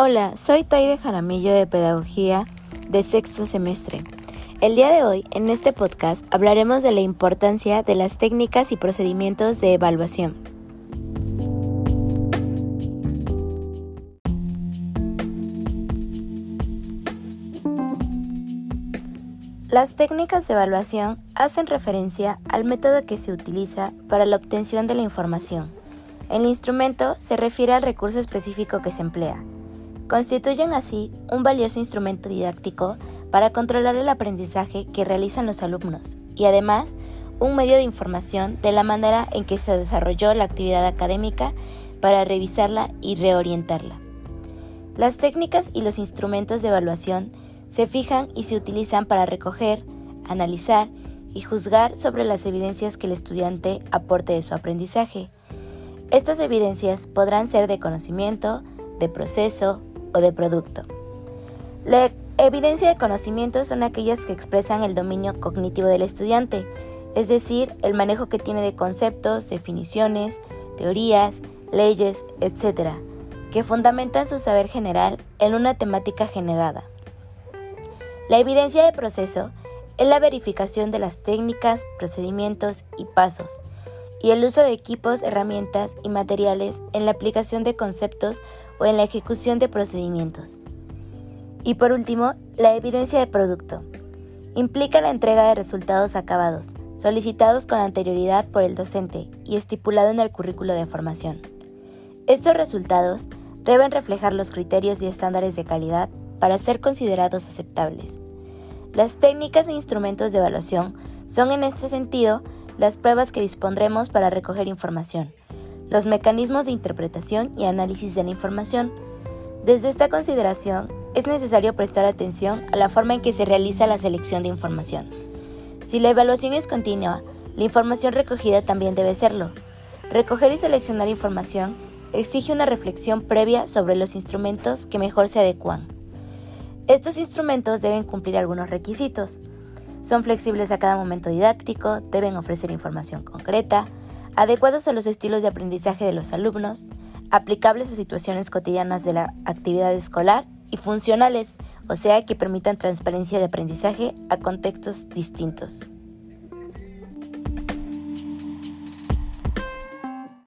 Hola, soy Taide Jaramillo de Pedagogía de sexto semestre. El día de hoy, en este podcast, hablaremos de la importancia de las técnicas y procedimientos de evaluación. Las técnicas de evaluación hacen referencia al método que se utiliza para la obtención de la información. El instrumento se refiere al recurso específico que se emplea. Constituyen así un valioso instrumento didáctico para controlar el aprendizaje que realizan los alumnos y además un medio de información de la manera en que se desarrolló la actividad académica para revisarla y reorientarla. Las técnicas y los instrumentos de evaluación se fijan y se utilizan para recoger, analizar y juzgar sobre las evidencias que el estudiante aporte de su aprendizaje. Estas evidencias podrán ser de conocimiento, de proceso, o de producto. La evidencia de conocimiento son aquellas que expresan el dominio cognitivo del estudiante, es decir, el manejo que tiene de conceptos, definiciones, teorías, leyes, etc., que fundamentan su saber general en una temática generada. La evidencia de proceso es la verificación de las técnicas, procedimientos y pasos, y el uso de equipos, herramientas y materiales en la aplicación de conceptos o en la ejecución de procedimientos. Y por último, la evidencia de producto. Implica la entrega de resultados acabados, solicitados con anterioridad por el docente y estipulado en el currículo de formación. Estos resultados deben reflejar los criterios y estándares de calidad para ser considerados aceptables. Las técnicas e instrumentos de evaluación son en este sentido las pruebas que dispondremos para recoger información, los mecanismos de interpretación y análisis de la información. Desde esta consideración, es necesario prestar atención a la forma en que se realiza la selección de información. Si la evaluación es continua, la información recogida también debe serlo. Recoger y seleccionar información exige una reflexión previa sobre los instrumentos que mejor se adecuan. Estos instrumentos deben cumplir algunos requisitos. Son flexibles a cada momento didáctico, deben ofrecer información concreta, adecuados a los estilos de aprendizaje de los alumnos, aplicables a situaciones cotidianas de la actividad escolar y funcionales, o sea que permitan transparencia de aprendizaje a contextos distintos.